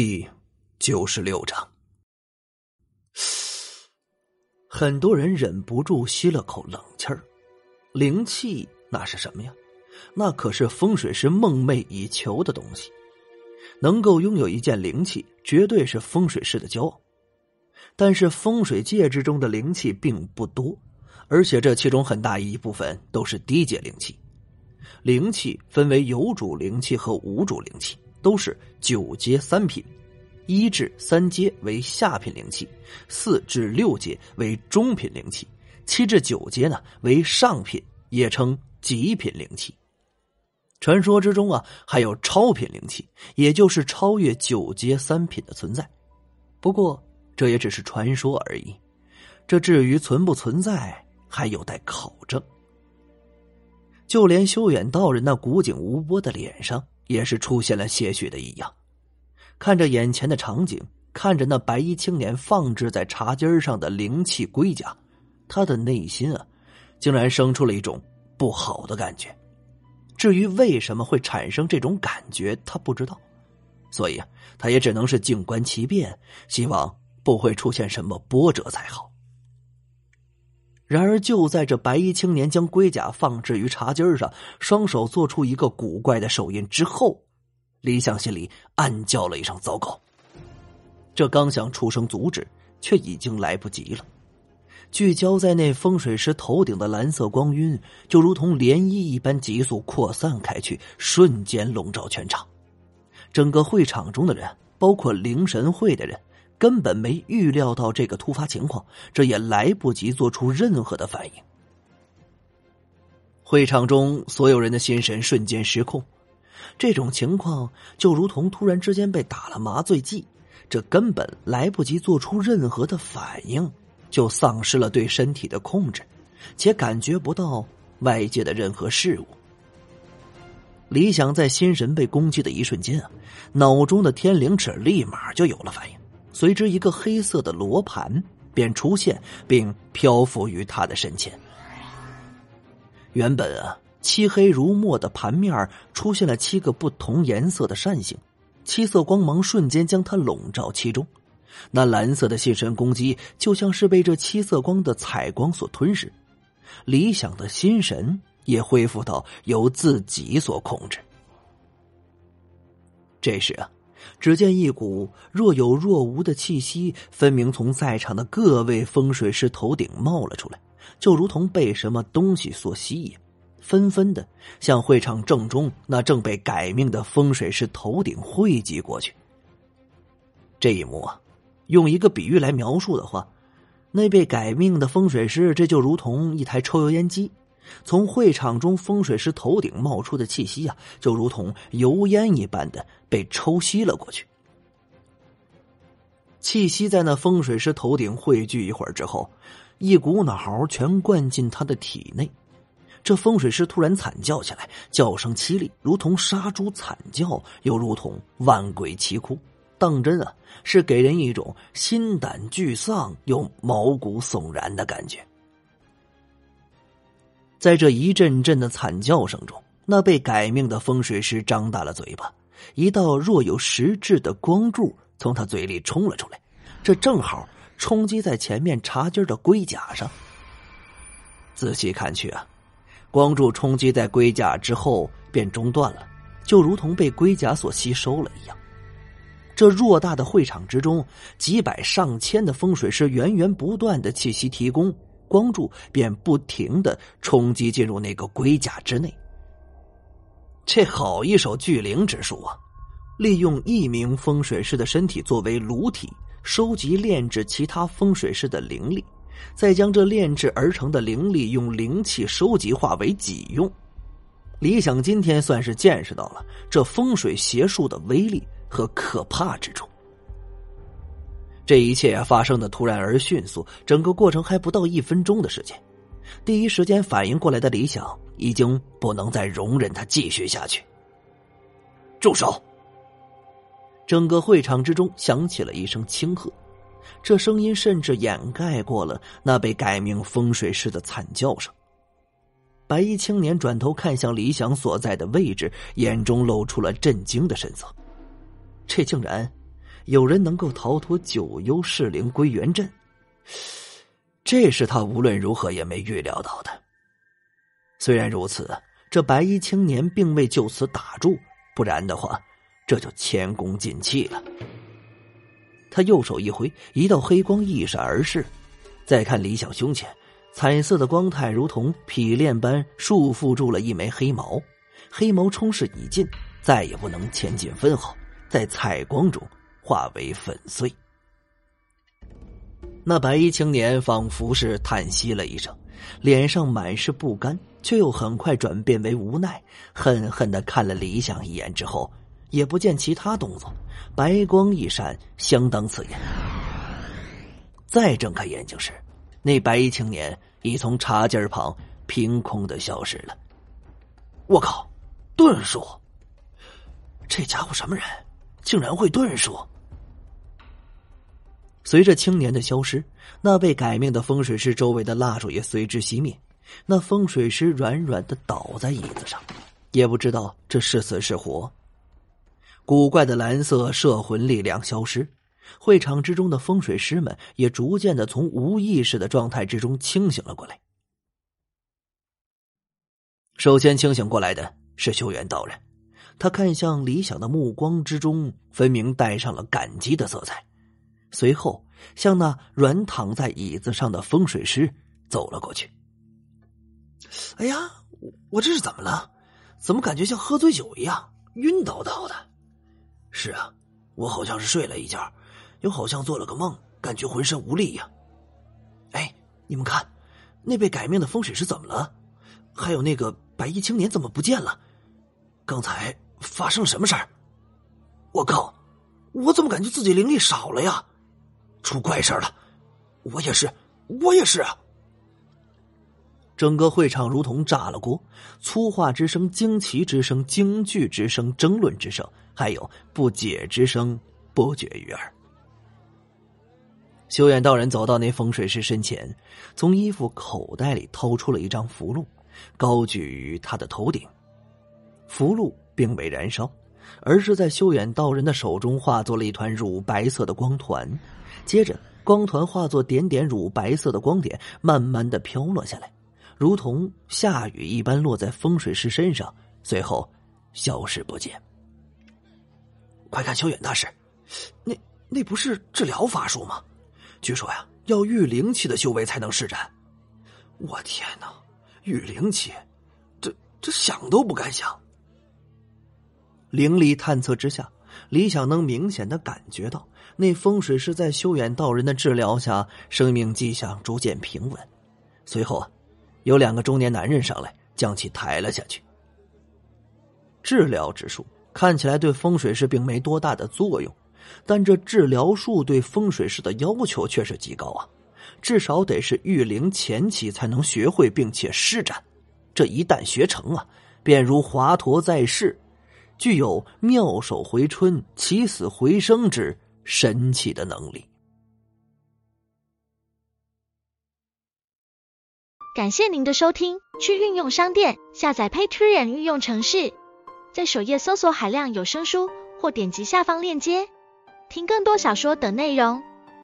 第九十六章，很多人忍不住吸了口冷气儿。灵气那是什么呀？那可是风水师梦寐以求的东西。能够拥有一件灵气，绝对是风水师的骄傲。但是风水界之中的灵气并不多，而且这其中很大一部分都是低阶灵气。灵气分为有主灵气和无主灵气。都是九阶三品，一至三阶为下品灵气，四至六阶为中品灵气，七至九阶呢为上品，也称极品灵气。传说之中啊，还有超品灵气，也就是超越九阶三品的存在。不过这也只是传说而已，这至于存不存在，还有待考证。就连修远道人那古井无波的脸上。也是出现了些许的异样，看着眼前的场景，看着那白衣青年放置在茶几上的灵气龟甲，他的内心啊，竟然生出了一种不好的感觉。至于为什么会产生这种感觉，他不知道，所以啊，他也只能是静观其变，希望不会出现什么波折才好。然而，就在这白衣青年将龟甲放置于茶几上，双手做出一个古怪的手印之后，李想心里暗叫了一声“糟糕”。这刚想出声阻止，却已经来不及了。聚焦在那风水师头顶的蓝色光晕，就如同涟漪一般急速扩散开去，瞬间笼罩全场。整个会场中的人，包括灵神会的人。根本没预料到这个突发情况，这也来不及做出任何的反应。会场中所有人的心神瞬间失控，这种情况就如同突然之间被打了麻醉剂，这根本来不及做出任何的反应，就丧失了对身体的控制，且感觉不到外界的任何事物。李想在心神被攻击的一瞬间啊，脑中的天灵尺立马就有了反应。随之，一个黑色的罗盘便出现，并漂浮于他的身前。原本啊，漆黑如墨的盘面出现了七个不同颜色的扇形，七色光芒瞬间将它笼罩其中。那蓝色的心神攻击，就像是被这七色光的彩光所吞噬。理想的心神也恢复到由自己所控制。这时啊。只见一股若有若无的气息，分明从在场的各位风水师头顶冒了出来，就如同被什么东西所吸引，纷纷的向会场正中那正被改命的风水师头顶汇集过去。这一幕啊，用一个比喻来描述的话，那被改命的风水师，这就如同一台抽油烟机。从会场中风水师头顶冒出的气息啊，就如同油烟一般的被抽吸了过去。气息在那风水师头顶汇聚一会儿之后，一股脑全灌进他的体内。这风水师突然惨叫起来，叫声凄厉，如同杀猪惨叫，又如同万鬼齐哭。当真啊，是给人一种心胆俱丧又毛骨悚然的感觉。在这一阵阵的惨叫声中，那被改命的风水师张大了嘴巴，一道若有实质的光柱从他嘴里冲了出来，这正好冲击在前面茶几的龟甲上。仔细看去啊，光柱冲击在龟甲之后便中断了，就如同被龟甲所吸收了一样。这偌大的会场之中，几百上千的风水师源源不断的气息提供。光柱便不停的冲击进入那个龟甲之内。这好一手聚灵之术啊！利用一名风水师的身体作为炉体，收集炼制其他风水师的灵力，再将这炼制而成的灵力用灵气收集化为己用。李想今天算是见识到了这风水邪术的威力和可怕之处。这一切发生的突然而迅速，整个过程还不到一分钟的时间。第一时间反应过来的李想，已经不能再容忍他继续下去。住手！整个会场之中响起了一声轻喝，这声音甚至掩盖过了那被改名风水师的惨叫声。白衣青年转头看向李想所在的位置，眼中露出了震惊的神色。这竟然。有人能够逃脱九幽噬灵归元阵，这是他无论如何也没预料到的。虽然如此，这白衣青年并未就此打住，不然的话，这就前功尽弃了。他右手一挥，一道黑光一闪而逝。再看李想胸前，彩色的光态如同匹链般束缚住了一枚黑毛，黑毛冲势已尽，再也不能前进分毫，在彩光中化为粉碎。那白衣青年仿佛是叹息了一声，脸上满是不甘，却又很快转变为无奈，恨恨的看了李想一眼之后，也不见其他动作，白光一闪，相当刺眼。再睁开眼睛时，那白衣青年已从茶几旁凭空的消失了。我靠，遁术！这家伙什么人，竟然会遁术？随着青年的消失，那被改命的风水师周围的蜡烛也随之熄灭。那风水师软软的倒在椅子上，也不知道这是死是活。古怪的蓝色摄魂力量消失，会场之中的风水师们也逐渐的从无意识的状态之中清醒了过来。首先清醒过来的是修元道人，他看向李想的目光之中，分明带上了感激的色彩。随后，向那软躺在椅子上的风水师走了过去。哎呀，我这是怎么了？怎么感觉像喝醉酒一样，晕倒倒的？是啊，我好像是睡了一觉，又好像做了个梦，感觉浑身无力呀。哎，你们看，那被改命的风水师怎么了？还有那个白衣青年怎么不见了？刚才发生了什么事儿？我靠，我怎么感觉自己灵力少了呀？出怪事了！我也是，我也是啊！整个会场如同炸了锅，粗话之声、惊奇之声、惊惧之声、争论之声，还有不解之声，不绝于耳。修远道人走到那风水师身前，从衣服口袋里掏出了一张符箓，高举于他的头顶。符箓并未燃烧，而是在修远道人的手中化作了一团乳白色的光团。接着，光团化作点点乳白色的光点，慢慢的飘落下来，如同下雨一般落在风水师身上，随后消失不见。快看，萧远大师，那那不是治疗法术吗？据说呀，要御灵气的修为才能施展。我天哪，御灵气，这这想都不敢想。灵力探测之下，李想能明显的感觉到。那风水师在修远道人的治疗下，生命迹象逐渐平稳。随后啊，有两个中年男人上来将其抬了下去。治疗之术看起来对风水师并没多大的作用，但这治疗术对风水师的要求却是极高啊！至少得是御灵前期才能学会并且施展。这一旦学成啊，便如华佗在世，具有妙手回春、起死回生之。神奇的能力。感谢您的收听，去运用商店下载 Patreon 运用城市，在首页搜索海量有声书，或点击下方链接听更多小说等内容。